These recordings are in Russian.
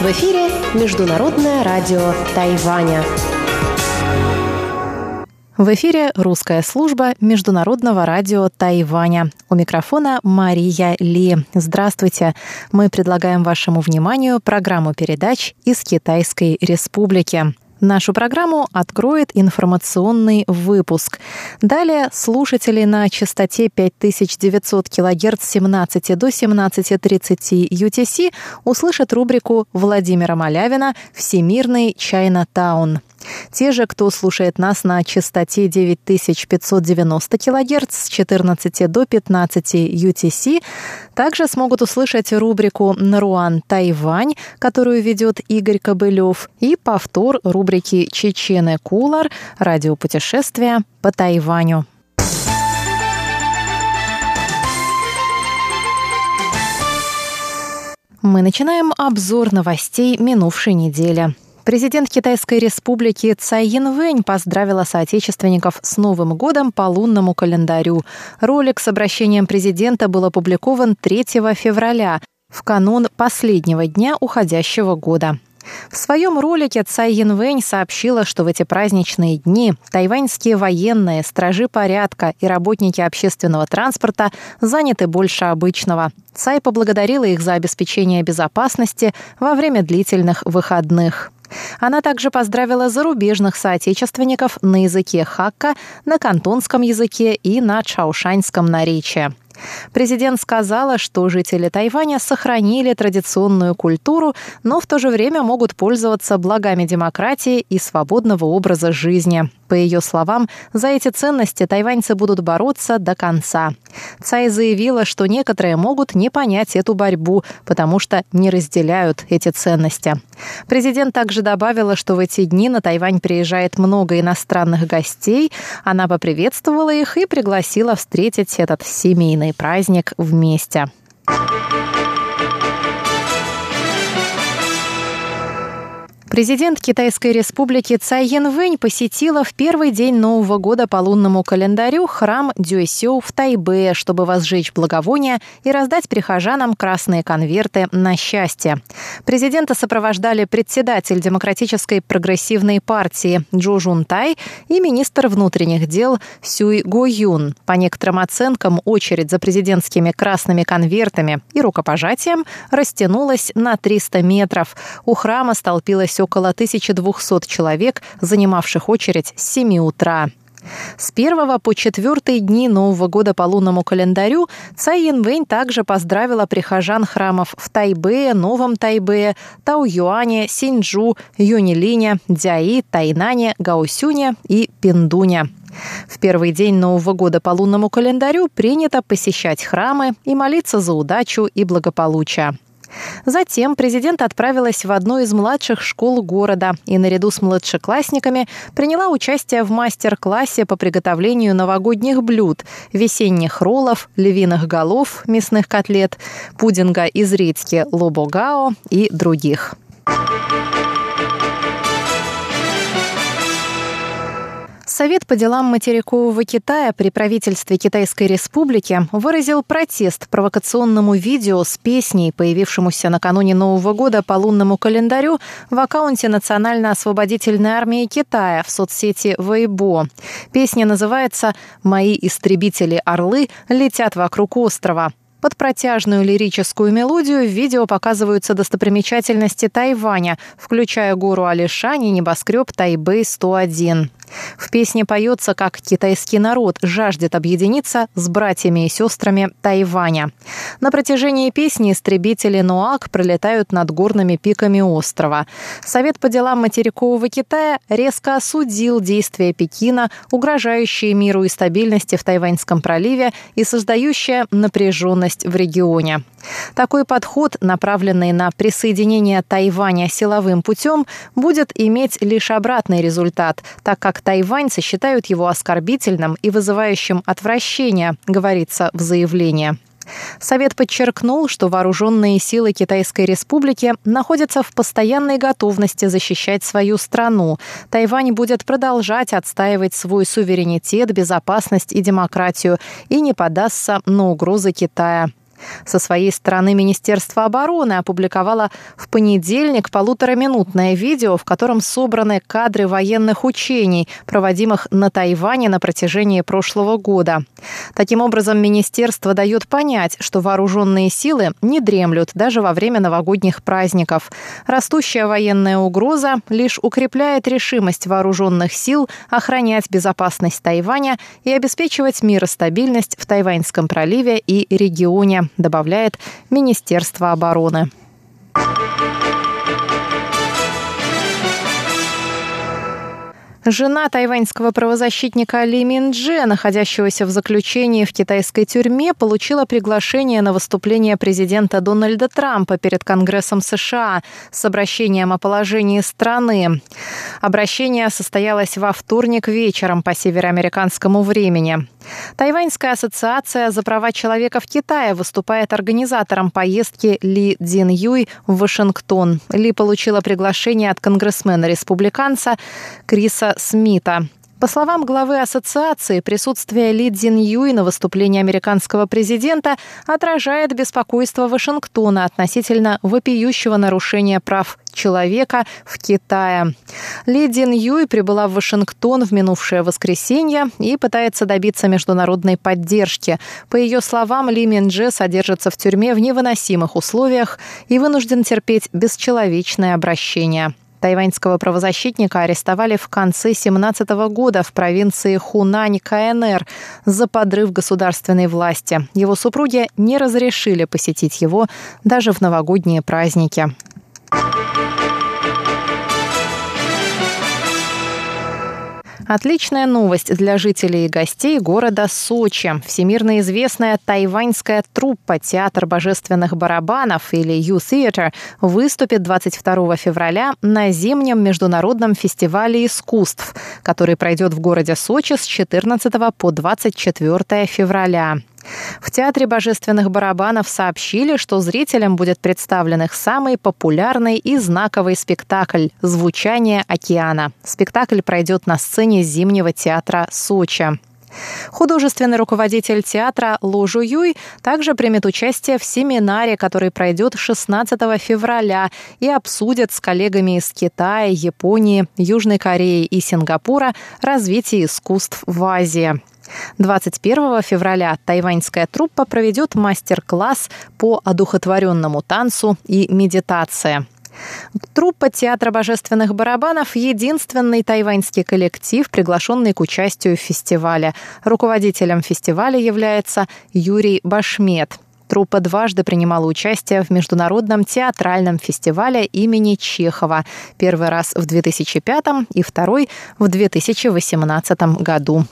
В эфире Международное радио Тайваня. В эфире русская служба Международного радио Тайваня. У микрофона Мария Ли. Здравствуйте. Мы предлагаем вашему вниманию программу передач из Китайской Республики. Нашу программу откроет информационный выпуск. Далее слушатели на частоте 5900 кГц с 17 до 17.30 UTC услышат рубрику Владимира Малявина «Всемирный Чайна-таун». Те же, кто слушает нас на частоте 9590 кГц с 14 до 15 UTC, также смогут услышать рубрику «Наруан Тайвань», которую ведет Игорь Кобылев, и повтор рубрики «Чечены Кулар. Радиопутешествия по Тайваню». Мы начинаем обзор новостей минувшей недели. Президент Китайской республики Цай Янвэнь поздравила соотечественников с Новым годом по лунному календарю. Ролик с обращением президента был опубликован 3 февраля, в канун последнего дня уходящего года. В своем ролике Цай Янвэнь сообщила, что в эти праздничные дни тайваньские военные, стражи порядка и работники общественного транспорта заняты больше обычного. Цай поблагодарила их за обеспечение безопасности во время длительных выходных. Она также поздравила зарубежных соотечественников на языке хакка, на кантонском языке и на чаушаньском наречии. Президент сказала, что жители Тайваня сохранили традиционную культуру, но в то же время могут пользоваться благами демократии и свободного образа жизни. По ее словам, за эти ценности тайваньцы будут бороться до конца. Цай заявила, что некоторые могут не понять эту борьбу, потому что не разделяют эти ценности. Президент также добавила, что в эти дни на Тайвань приезжает много иностранных гостей. Она поприветствовала их и пригласила встретить этот семейный праздник вместе. Президент Китайской республики Цай Янвэнь посетила в первый день Нового года по лунному календарю храм Дюэсю в Тайбе, чтобы возжечь благовония и раздать прихожанам красные конверты на счастье. Президента сопровождали председатель Демократической прогрессивной партии Джо Жун Тай и министр внутренних дел Сюй Го Юн. По некоторым оценкам, очередь за президентскими красными конвертами и рукопожатием растянулась на 300 метров. У храма столпилось около 1200 человек, занимавших очередь с 7 утра. С 1 по 4 дни Нового года по лунному календарю Цай Янвэнь также поздравила прихожан храмов в Тайбе, Новом Тайбе, Тау-Юане, Синьчжу, Юнилине, Дзяи, Тайнане, Гаусюне и Пиндуне. В первый день Нового года по лунному календарю принято посещать храмы и молиться за удачу и благополучие. Затем президент отправилась в одну из младших школ города и наряду с младшеклассниками приняла участие в мастер-классе по приготовлению новогодних блюд, весенних роллов, львиных голов, мясных котлет, пудинга из редьки лобогао и других. Совет по делам материкового Китая при правительстве Китайской Республики выразил протест провокационному видео с песней, появившемуся накануне Нового года по лунному календарю в аккаунте Национально-освободительной армии Китая в соцсети Weibo. Песня называется «Мои истребители-орлы летят вокруг острова». Под протяжную лирическую мелодию в видео показываются достопримечательности Тайваня, включая гору Алишань и небоскреб Тайбэй-101. В песне поется, как китайский народ жаждет объединиться с братьями и сестрами Тайваня. На протяжении песни истребители Нуак пролетают над горными пиками острова. Совет по делам материкового Китая резко осудил действия Пекина, угрожающие миру и стабильности в Тайваньском проливе и создающие напряженность в регионе. Такой подход, направленный на присоединение Тайваня силовым путем, будет иметь лишь обратный результат, так как тайваньцы считают его оскорбительным и вызывающим отвращение, говорится в заявлении. Совет подчеркнул, что вооруженные силы Китайской Республики находятся в постоянной готовности защищать свою страну. Тайвань будет продолжать отстаивать свой суверенитет, безопасность и демократию и не подастся на угрозы Китая. Со своей стороны Министерство обороны опубликовало в понедельник полутораминутное видео, в котором собраны кадры военных учений, проводимых на Тайване на протяжении прошлого года. Таким образом, министерство дает понять, что вооруженные силы не дремлют даже во время новогодних праздников. Растущая военная угроза лишь укрепляет решимость вооруженных сил охранять безопасность Тайваня и обеспечивать мир и стабильность в Тайваньском проливе и регионе добавляет Министерство обороны. Жена тайваньского правозащитника Ли Миндже, находящегося в заключении в китайской тюрьме, получила приглашение на выступление президента Дональда Трампа перед Конгрессом США с обращением о положении страны. Обращение состоялось во вторник вечером по североамериканскому времени. Тайваньская ассоциация за права человека в Китае выступает организатором поездки Ли Дин Юй в Вашингтон. Ли получила приглашение от конгрессмена-республиканца Криса Смита. По словам главы ассоциации, присутствие Ли Цзин Юй на выступлении американского президента отражает беспокойство Вашингтона относительно вопиющего нарушения прав человека в Китае. Ли Цзин Юй прибыла в Вашингтон в минувшее воскресенье и пытается добиться международной поддержки. По ее словам, Ли Миндже содержится в тюрьме в невыносимых условиях и вынужден терпеть бесчеловечное обращение. Тайваньского правозащитника арестовали в конце 17 года в провинции Хунань, КНР, за подрыв государственной власти. Его супруги не разрешили посетить его даже в новогодние праздники. Отличная новость для жителей и гостей города Сочи. Всемирно известная тайваньская труппа «Театр божественных барабанов» или «Ю-Theater» выступит 22 февраля на зимнем международном фестивале искусств, который пройдет в городе Сочи с 14 по 24 февраля. В Театре божественных барабанов сообщили, что зрителям будет представлен их самый популярный и знаковый спектакль «Звучание океана». Спектакль пройдет на сцене Зимнего театра Сочи. Художественный руководитель театра Лу Жуюй также примет участие в семинаре, который пройдет 16 февраля и обсудит с коллегами из Китая, Японии, Южной Кореи и Сингапура развитие искусств в Азии. 21 февраля тайваньская труппа проведет мастер-класс по одухотворенному танцу и медитации. Труппа Театра божественных барабанов – единственный тайваньский коллектив, приглашенный к участию в фестивале. Руководителем фестиваля является Юрий Башмет. Труппа дважды принимала участие в Международном театральном фестивале имени Чехова. Первый раз в 2005 и второй в 2018 году.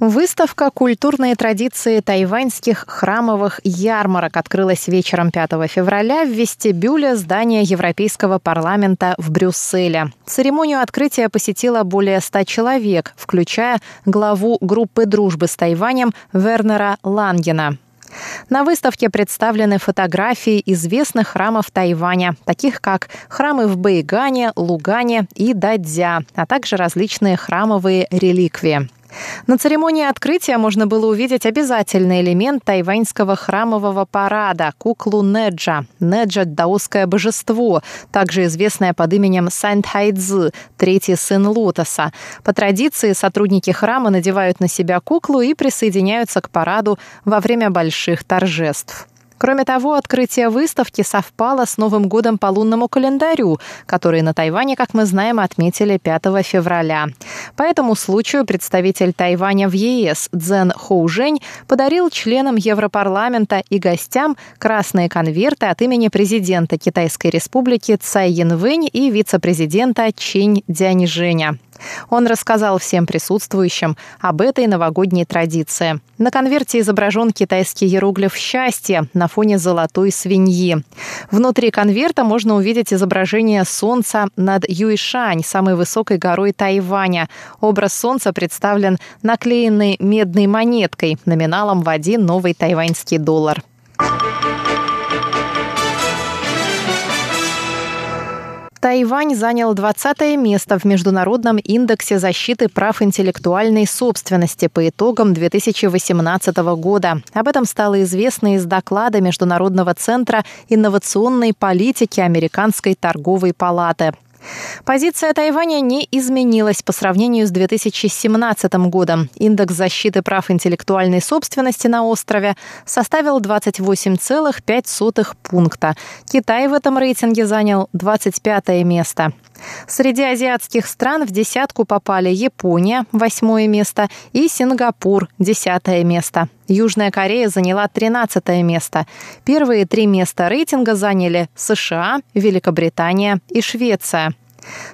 Выставка «Культурные традиции тайваньских храмовых ярмарок» открылась вечером 5 февраля в вестибюле здания Европейского парламента в Брюсселе. Церемонию открытия посетило более 100 человек, включая главу группы дружбы с Тайванем Вернера Лангена. На выставке представлены фотографии известных храмов Тайваня, таких как храмы в Бэйгане, Лугане и Дадзя, а также различные храмовые реликвии. На церемонии открытия можно было увидеть обязательный элемент тайваньского храмового парада – куклу Неджа. Неджа – даосское божество, также известное под именем Сань Тайцзы, третий сын Лотоса. По традиции сотрудники храма надевают на себя куклу и присоединяются к параду во время больших торжеств. Кроме того, открытие выставки совпало с Новым годом по лунному календарю, который на Тайване, как мы знаем, отметили 5 февраля. По этому случаю представитель Тайваня в ЕС Цзэн Хоужень подарил членам Европарламента и гостям красные конверты от имени президента Китайской республики Цай Янвэнь и вице-президента Чинь Дяньжэня. Он рассказал всем присутствующим об этой новогодней традиции. На конверте изображен китайский иероглиф «Счастье» на фоне золотой свиньи. Внутри конверта можно увидеть изображение солнца над Юйшань, самой высокой горой Тайваня. Образ солнца представлен наклеенной медной монеткой номиналом в один новый тайваньский доллар. Тайвань занял 20 место в Международном индексе защиты прав интеллектуальной собственности по итогам 2018 года. Об этом стало известно из доклада Международного центра инновационной политики Американской торговой палаты. Позиция Тайваня не изменилась по сравнению с 2017 годом. Индекс защиты прав интеллектуальной собственности на острове составил 28,5 пункта. Китай в этом рейтинге занял 25 место. Среди азиатских стран в десятку попали Япония, восьмое место, и Сингапур, десятое место. Южная Корея заняла 13 место. Первые три места рейтинга заняли США, Великобритания и Швеция.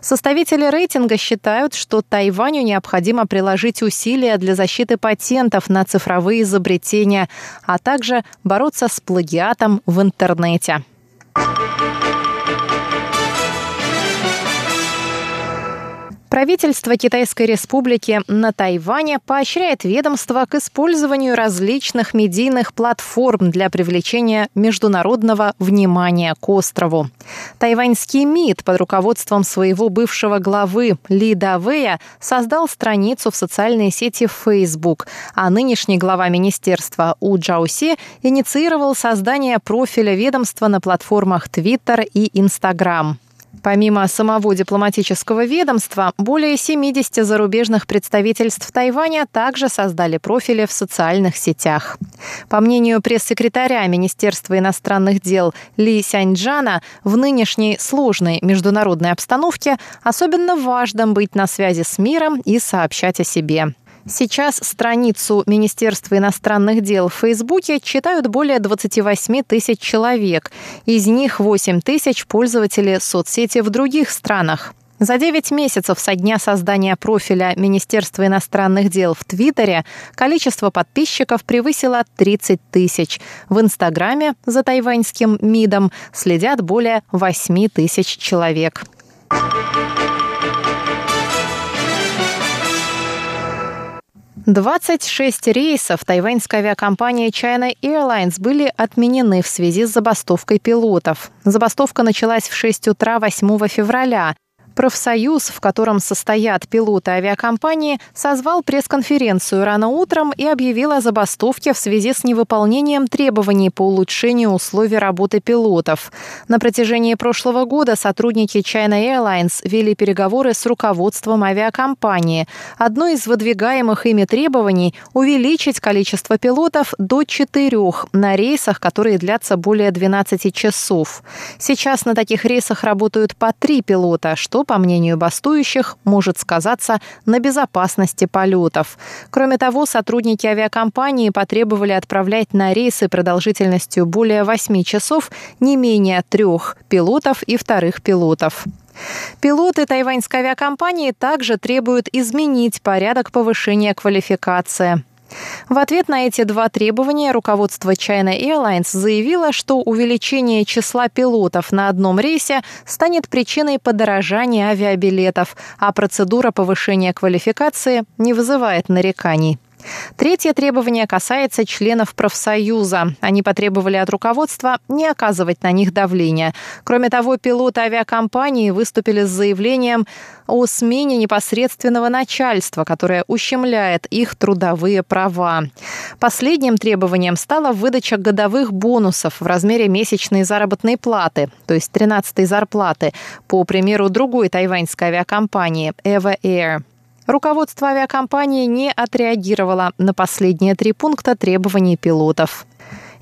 Составители рейтинга считают, что Тайваню необходимо приложить усилия для защиты патентов на цифровые изобретения, а также бороться с плагиатом в интернете. Правительство Китайской Республики на Тайване поощряет ведомство к использованию различных медийных платформ для привлечения международного внимания к острову. Тайваньский МИД под руководством своего бывшего главы Ли Давея создал страницу в социальной сети Facebook, а нынешний глава министерства У Джауси инициировал создание профиля ведомства на платформах Twitter и Instagram. Помимо самого дипломатического ведомства, более 70 зарубежных представительств Тайваня также создали профили в социальных сетях. По мнению пресс-секретаря Министерства иностранных дел Ли Сяньджана, в нынешней сложной международной обстановке особенно важно быть на связи с миром и сообщать о себе. Сейчас страницу Министерства иностранных дел в Фейсбуке читают более 28 тысяч человек. Из них 8 тысяч пользователи соцсети в других странах. За 9 месяцев со дня создания профиля Министерства иностранных дел в Твиттере количество подписчиков превысило 30 тысяч. В Инстаграме за тайваньским МИДом следят более 8 тысяч человек. 26 рейсов тайваньской авиакомпании China Airlines были отменены в связи с забастовкой пилотов. Забастовка началась в 6 утра 8 февраля. Профсоюз, в котором состоят пилоты авиакомпании, созвал пресс-конференцию рано утром и объявил о забастовке в связи с невыполнением требований по улучшению условий работы пилотов. На протяжении прошлого года сотрудники China Airlines вели переговоры с руководством авиакомпании. Одно из выдвигаемых ими требований – увеличить количество пилотов до четырех на рейсах, которые длятся более 12 часов. Сейчас на таких рейсах работают по три пилота, что по мнению бастующих, может сказаться на безопасности полетов. Кроме того, сотрудники авиакомпании потребовали отправлять на рейсы продолжительностью более 8 часов не менее трех пилотов и вторых пилотов. Пилоты тайваньской авиакомпании также требуют изменить порядок повышения квалификации. В ответ на эти два требования руководство China Airlines заявило, что увеличение числа пилотов на одном рейсе станет причиной подорожания авиабилетов, а процедура повышения квалификации не вызывает нареканий. Третье требование касается членов профсоюза. Они потребовали от руководства не оказывать на них давления. Кроме того, пилоты авиакомпании выступили с заявлением о смене непосредственного начальства, которое ущемляет их трудовые права. Последним требованием стала выдача годовых бонусов в размере месячной заработной платы, то есть 13-й зарплаты, по примеру другой тайваньской авиакомпании Eva Air. Руководство авиакомпании не отреагировало на последние три пункта требований пилотов.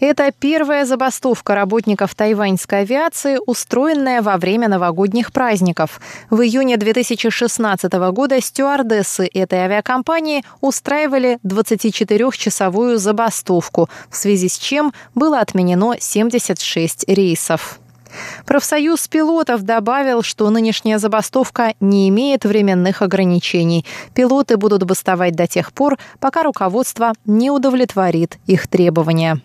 Это первая забастовка работников тайваньской авиации, устроенная во время новогодних праздников. В июне 2016 года стюардессы этой авиакомпании устраивали 24-часовую забастовку, в связи с чем было отменено 76 рейсов. Профсоюз пилотов добавил, что нынешняя забастовка не имеет временных ограничений. Пилоты будут бастовать до тех пор, пока руководство не удовлетворит их требования.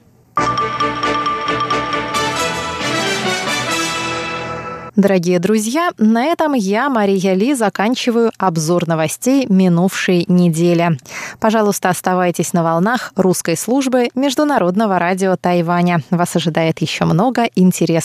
Дорогие друзья, на этом я, Мария Ли, заканчиваю обзор новостей минувшей недели. Пожалуйста, оставайтесь на волнах русской службы Международного радио Тайваня. Вас ожидает еще много интересного.